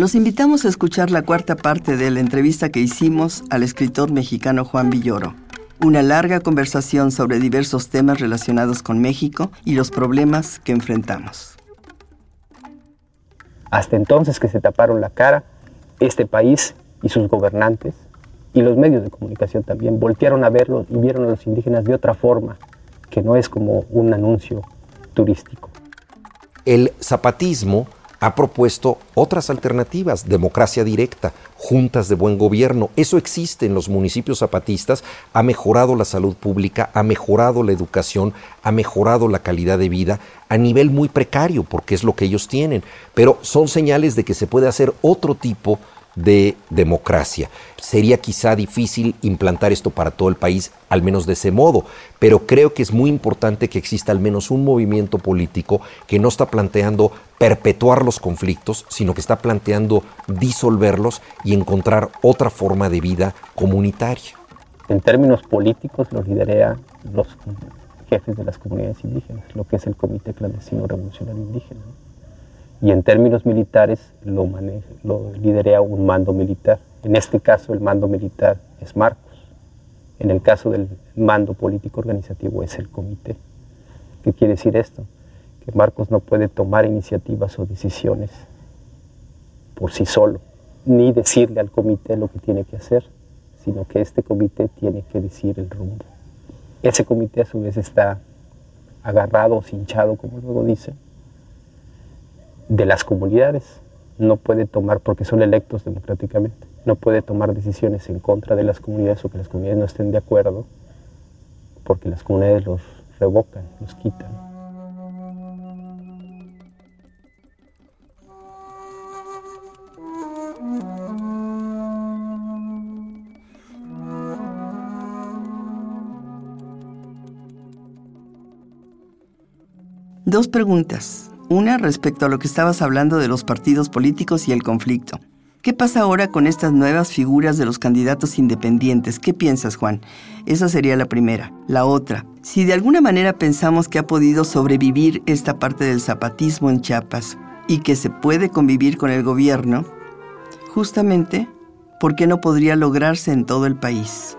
Los invitamos a escuchar la cuarta parte de la entrevista que hicimos al escritor mexicano Juan Villoro. Una larga conversación sobre diversos temas relacionados con México y los problemas que enfrentamos. Hasta entonces que se taparon la cara, este país y sus gobernantes y los medios de comunicación también voltearon a verlo y vieron a los indígenas de otra forma, que no es como un anuncio turístico. El zapatismo ha propuesto otras alternativas, democracia directa, juntas de buen gobierno. Eso existe en los municipios zapatistas, ha mejorado la salud pública, ha mejorado la educación, ha mejorado la calidad de vida a nivel muy precario, porque es lo que ellos tienen. Pero son señales de que se puede hacer otro tipo de democracia. Sería quizá difícil implantar esto para todo el país, al menos de ese modo, pero creo que es muy importante que exista al menos un movimiento político que no está planteando perpetuar los conflictos, sino que está planteando disolverlos y encontrar otra forma de vida comunitaria. En términos políticos lo liderea los jefes de las comunidades indígenas, lo que es el Comité Clandestino Revolucionario Indígena y en términos militares lo, lo lidera un mando militar. En este caso el mando militar es Marcos. En el caso del mando político organizativo es el comité. ¿Qué quiere decir esto? Que Marcos no puede tomar iniciativas o decisiones por sí solo, ni decirle al comité lo que tiene que hacer, sino que este comité tiene que decir el rumbo. Ese comité a su vez está agarrado o cinchado, como luego dicen, de las comunidades. No puede tomar, porque son electos democráticamente, no puede tomar decisiones en contra de las comunidades o que las comunidades no estén de acuerdo, porque las comunidades los revocan, los quitan. Dos preguntas. Una respecto a lo que estabas hablando de los partidos políticos y el conflicto. ¿Qué pasa ahora con estas nuevas figuras de los candidatos independientes? ¿Qué piensas, Juan? Esa sería la primera. La otra, si de alguna manera pensamos que ha podido sobrevivir esta parte del zapatismo en Chiapas y que se puede convivir con el gobierno, justamente, ¿por qué no podría lograrse en todo el país?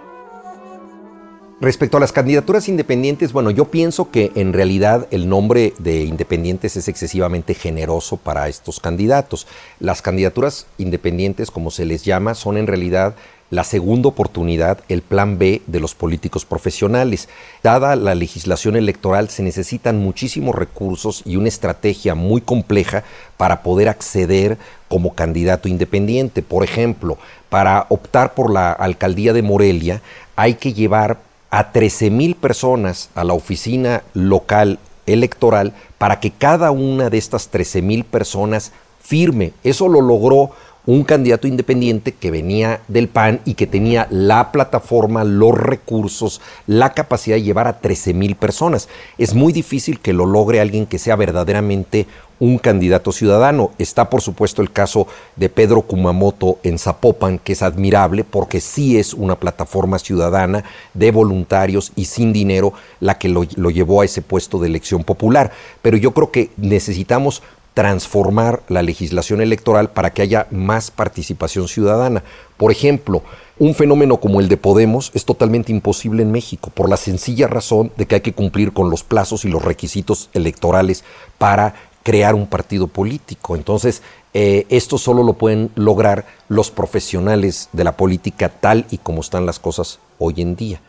Respecto a las candidaturas independientes, bueno, yo pienso que en realidad el nombre de independientes es excesivamente generoso para estos candidatos. Las candidaturas independientes, como se les llama, son en realidad la segunda oportunidad, el plan B de los políticos profesionales. Dada la legislación electoral, se necesitan muchísimos recursos y una estrategia muy compleja para poder acceder como candidato independiente. Por ejemplo, para optar por la alcaldía de Morelia, hay que llevar a 13 mil personas a la oficina local electoral para que cada una de estas 13 mil personas firme. Eso lo logró un candidato independiente que venía del PAN y que tenía la plataforma, los recursos, la capacidad de llevar a 13 mil personas. Es muy difícil que lo logre alguien que sea verdaderamente un candidato ciudadano. Está, por supuesto, el caso de Pedro Kumamoto en Zapopan, que es admirable porque sí es una plataforma ciudadana de voluntarios y sin dinero la que lo, llevó a ese puesto de elección popular. Pero yo creo que necesitamos transformar la legislación electoral para que haya más participación ciudadana. Por ejemplo, un fenómeno como el de Podemos es totalmente imposible en México por la sencilla razón de que hay que cumplir con los plazos y los requisitos electorales para crear un partido político. Entonces, eh, esto solo lo pueden lograr los profesionales de la política tal y como están las cosas hoy en día.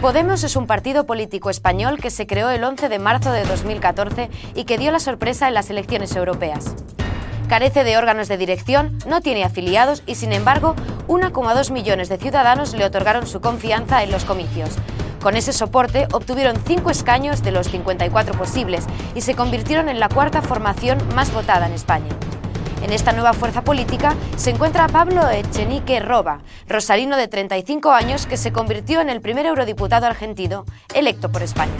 Podemos es un partido político español que se creó el 11 de marzo de 2014 y que dio la sorpresa en las elecciones europeas. Carece de órganos de dirección, no tiene afiliados y sin embargo 1,2 millones de ciudadanos le otorgaron su confianza en los comicios. Con ese soporte obtuvieron 5 escaños de los 54 posibles y se convirtieron en la cuarta formación más votada en España. En esta nueva fuerza política se encuentra Pablo Echenique Roba, rosarino de 35 años que se convirtió en el primer eurodiputado argentino electo por España.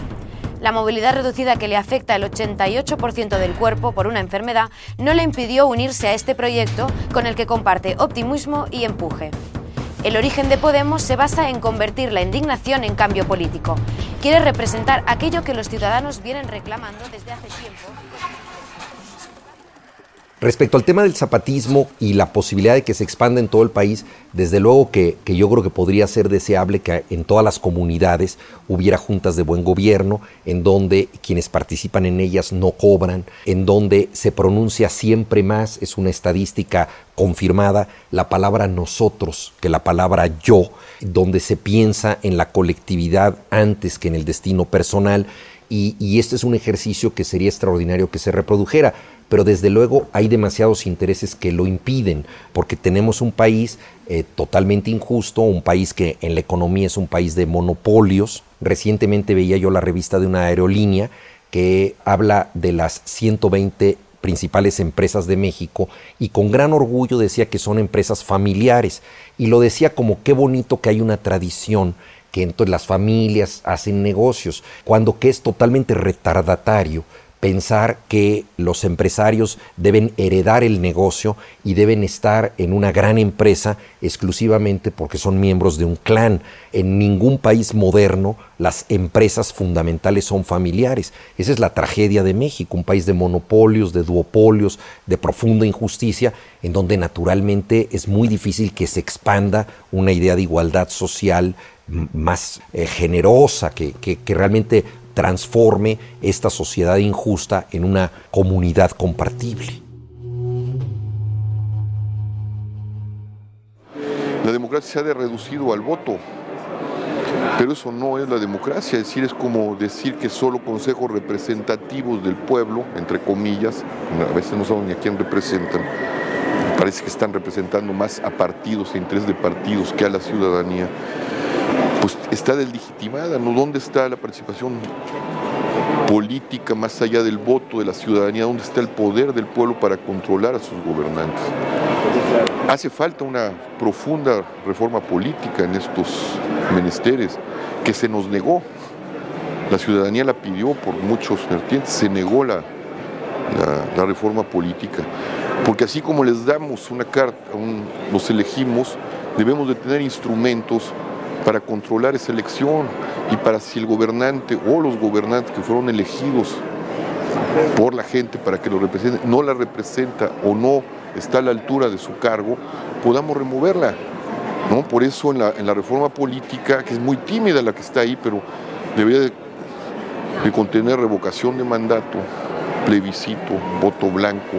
La movilidad reducida que le afecta el 88% del cuerpo por una enfermedad no le impidió unirse a este proyecto con el que comparte optimismo y empuje. El origen de Podemos se basa en convertir la indignación en cambio político. Quiere representar aquello que los ciudadanos vienen reclamando desde hace tiempo. Respecto al tema del zapatismo y la posibilidad de que se expanda en todo el país, desde luego que, yo creo que podría ser deseable que en todas las comunidades hubiera juntas de buen gobierno, en donde quienes participan en ellas no cobran, en donde se pronuncia siempre más, es una estadística confirmada, la palabra nosotros que la palabra yo, donde se piensa en la colectividad antes que en el destino personal. Y, este es un ejercicio que sería extraordinario que se reprodujera pero desde luego hay demasiados intereses que lo impiden, porque tenemos un país eh, totalmente injusto, un país que en la economía es un país de monopolios. Recientemente veía yo la revista de una aerolínea que habla de las 120 principales empresas de México y con gran orgullo decía que son empresas familiares y lo decía como qué bonito que hay una tradición que entonces las familias hacen negocios, cuando que es totalmente retardatario pensar que los empresarios deben heredar el negocio y deben estar en una gran empresa exclusivamente porque son miembros de un clan. En ningún país moderno las empresas fundamentales son familiares. Esa es la tragedia de México, un país de monopolios, de duopolios, de profunda injusticia, en donde naturalmente es muy difícil que se expanda una idea de igualdad social más eh, generosa, que, que, que realmente transforme esta sociedad injusta en una comunidad compartible. La democracia se ha reducido al voto, pero eso no es la democracia, es decir, es como decir que solo consejos representativos del pueblo, entre comillas, a veces no sabemos ni a quién representan, parece que están representando más a partidos e intereses de partidos que a la ciudadanía pues está deslegitimada, ¿no? ¿Dónde está la participación política más allá del voto de la ciudadanía? ¿Dónde está el poder del pueblo para controlar a sus gobernantes? Hace falta una profunda reforma política en estos menesteres que se nos negó. La ciudadanía la pidió por muchos vertientes, se negó la, reforma política. Porque así como les damos una carta, los elegimos, debemos de tener instrumentos para controlar esa elección y para si el gobernante o los gobernantes que fueron elegidos por la gente para que lo representen, no la representa o no está a la altura de su cargo, podamos removerla. ¿no? Por eso en la, reforma política, que es muy tímida la que está ahí, pero debería de, de contener revocación de mandato, plebiscito, voto blanco,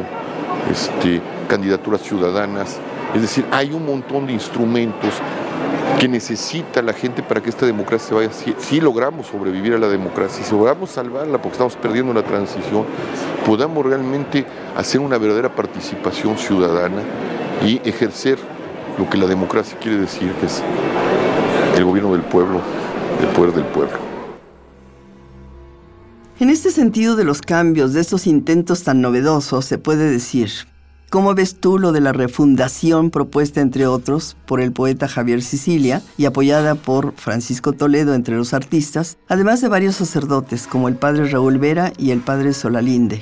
este, candidaturas ciudadanas. Es decir, hay un montón de instrumentos que necesita la gente para que esta democracia se vaya. Si, logramos sobrevivir a la democracia, si logramos salvarla porque estamos perdiendo la transición, podamos realmente hacer una verdadera participación ciudadana y ejercer lo que la democracia quiere decir, que es el gobierno del pueblo, el poder del pueblo. En este sentido de los cambios, de estos intentos tan novedosos, se puede decir ¿Cómo ves tú lo de la refundación propuesta, entre otros, por el poeta Javier Sicilia y apoyada por Francisco Toledo entre los artistas, además de varios sacerdotes como el padre Raúl Vera y el padre Solalinde?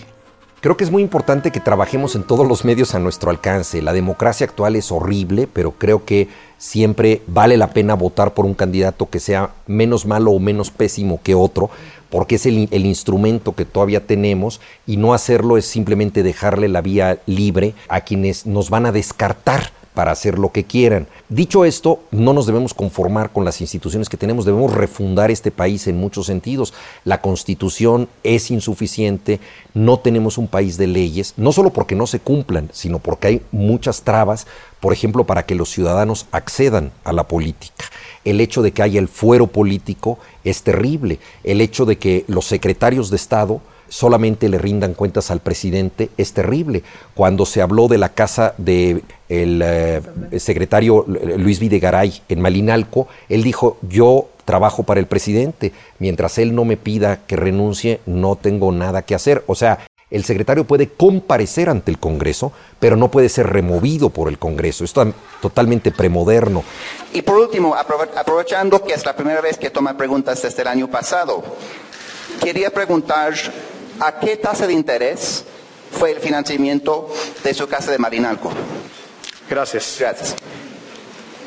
Creo que es muy importante que trabajemos en todos los medios a nuestro alcance. La democracia actual es horrible, pero creo que siempre vale la pena votar por un candidato que sea menos malo o menos pésimo que otro, porque es el, instrumento que todavía tenemos y no hacerlo es simplemente dejarle la vía libre a quienes nos van a descartar para hacer lo que quieran. Dicho esto, no nos debemos conformar con las instituciones que tenemos, debemos refundar este país en muchos sentidos. La constitución es insuficiente, no tenemos un país de leyes, no solo porque no se cumplan, sino porque hay muchas trabas, por ejemplo, para que los ciudadanos accedan a la política. El hecho de que haya el fuero político es terrible. El hecho de que los secretarios de Estado solamente le rindan cuentas al presidente es terrible. Cuando se habló de la casa del de eh, secretario Luis Videgaray en Malinalco, él dijo, yo trabajo para el presidente, mientras él no me pida que renuncie, no tengo nada que hacer. O sea, El secretario puede comparecer ante el Congreso, pero no puede ser removido por el Congreso. Esto es totalmente premoderno. Y por último, aprovechando que es la primera vez que toma preguntas desde el año pasado, quería preguntar a qué tasa de interés fue el financiamiento de su casa de Marinalco. Gracias. Gracias.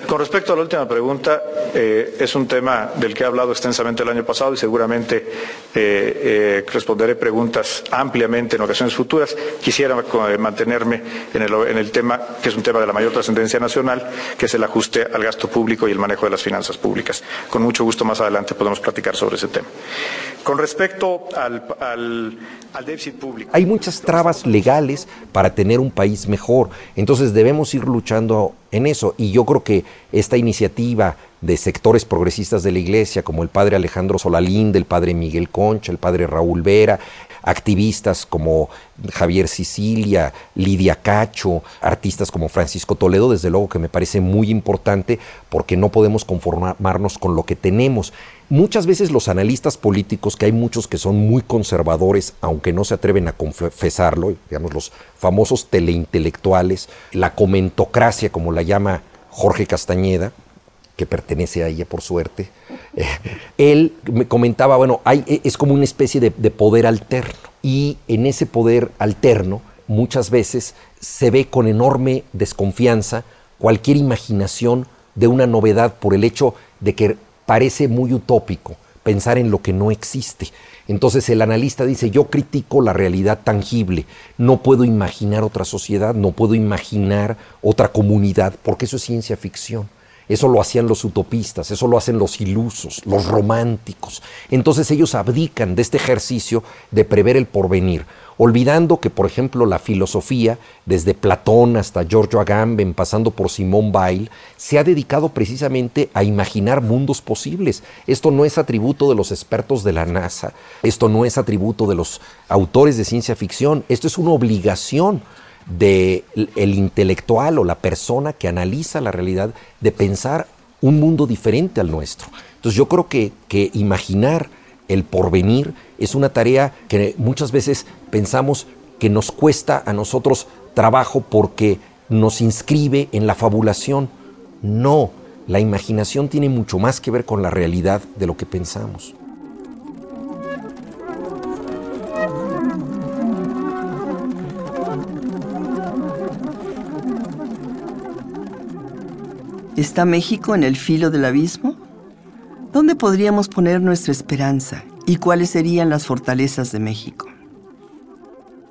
Con respecto a la última pregunta, eh, es un tema del que he hablado extensamente el año pasado y seguramente eh, eh, responderé preguntas ampliamente en ocasiones futuras. Quisiera mantenerme en el, tema, que es un tema de la mayor trascendencia nacional, que es el ajuste al gasto público y el manejo de las finanzas públicas. Con mucho gusto más adelante podemos platicar sobre ese tema. Con respecto al, al, al déficit público. Hay muchas trabas legales para tener un país mejor. Entonces debemos ir luchando en eso. Y yo creo que esta iniciativa de sectores progresistas de la iglesia, como el padre Alejandro Solalinde, el padre Miguel Concha, el padre Raúl Vera, activistas como Javier Sicilia, Lidia Cacho, artistas como Francisco Toledo, desde luego que me parece muy importante porque no podemos conformarnos con lo que tenemos. Muchas veces los analistas políticos, que hay muchos que son muy conservadores, aunque no se atreven a confesarlo, digamos los famosos teleintelectuales, la comentocracia, como la llama Jorge Castañeda, que pertenece a ella por suerte, eh, él me comentaba, bueno, hay, e, es como una especie de, de poder alterno. Y en ese poder alterno muchas veces se ve con enorme desconfianza cualquier imaginación de una novedad por el hecho de que parece muy utópico pensar en lo que no existe. Entonces el analista dice, yo critico la realidad tangible, no puedo imaginar otra sociedad, no puedo imaginar otra comunidad, porque eso es ciencia ficción. Eso lo hacían los utopistas, eso lo hacen los ilusos, los románticos. Entonces ellos abdican de este ejercicio de prever el porvenir, olvidando que, por ejemplo, la filosofía, desde Platón hasta Giorgio Agamben, pasando por Simón Weil, se ha dedicado precisamente a imaginar mundos posibles. Esto no es atributo de los expertos de la NASA, esto no es atributo de los autores de ciencia ficción, esto es una obligación del el intelectual o la persona que analiza la realidad de pensar un mundo diferente al nuestro. Entonces yo creo que, que imaginar el porvenir es una tarea que muchas veces pensamos que nos cuesta a nosotros trabajo porque nos inscribe en la fabulación. No, la imaginación tiene mucho más que ver con la realidad de lo que pensamos. ¿Está México en el filo del abismo? ¿Dónde podríamos poner nuestra esperanza y cuáles serían las fortalezas de México?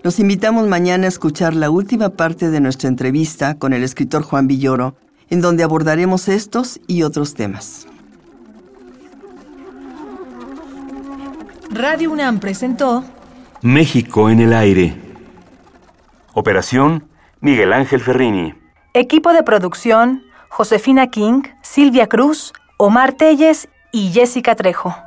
Los invitamos mañana a escuchar la última parte de nuestra entrevista con el escritor Juan Villoro, en donde abordaremos estos y otros temas. Radio UNAM presentó México en el aire. Operación Miguel Ángel Ferrini. Equipo de producción Josefina King, Silvia Cruz, Omar Telles y Jessica Trejo.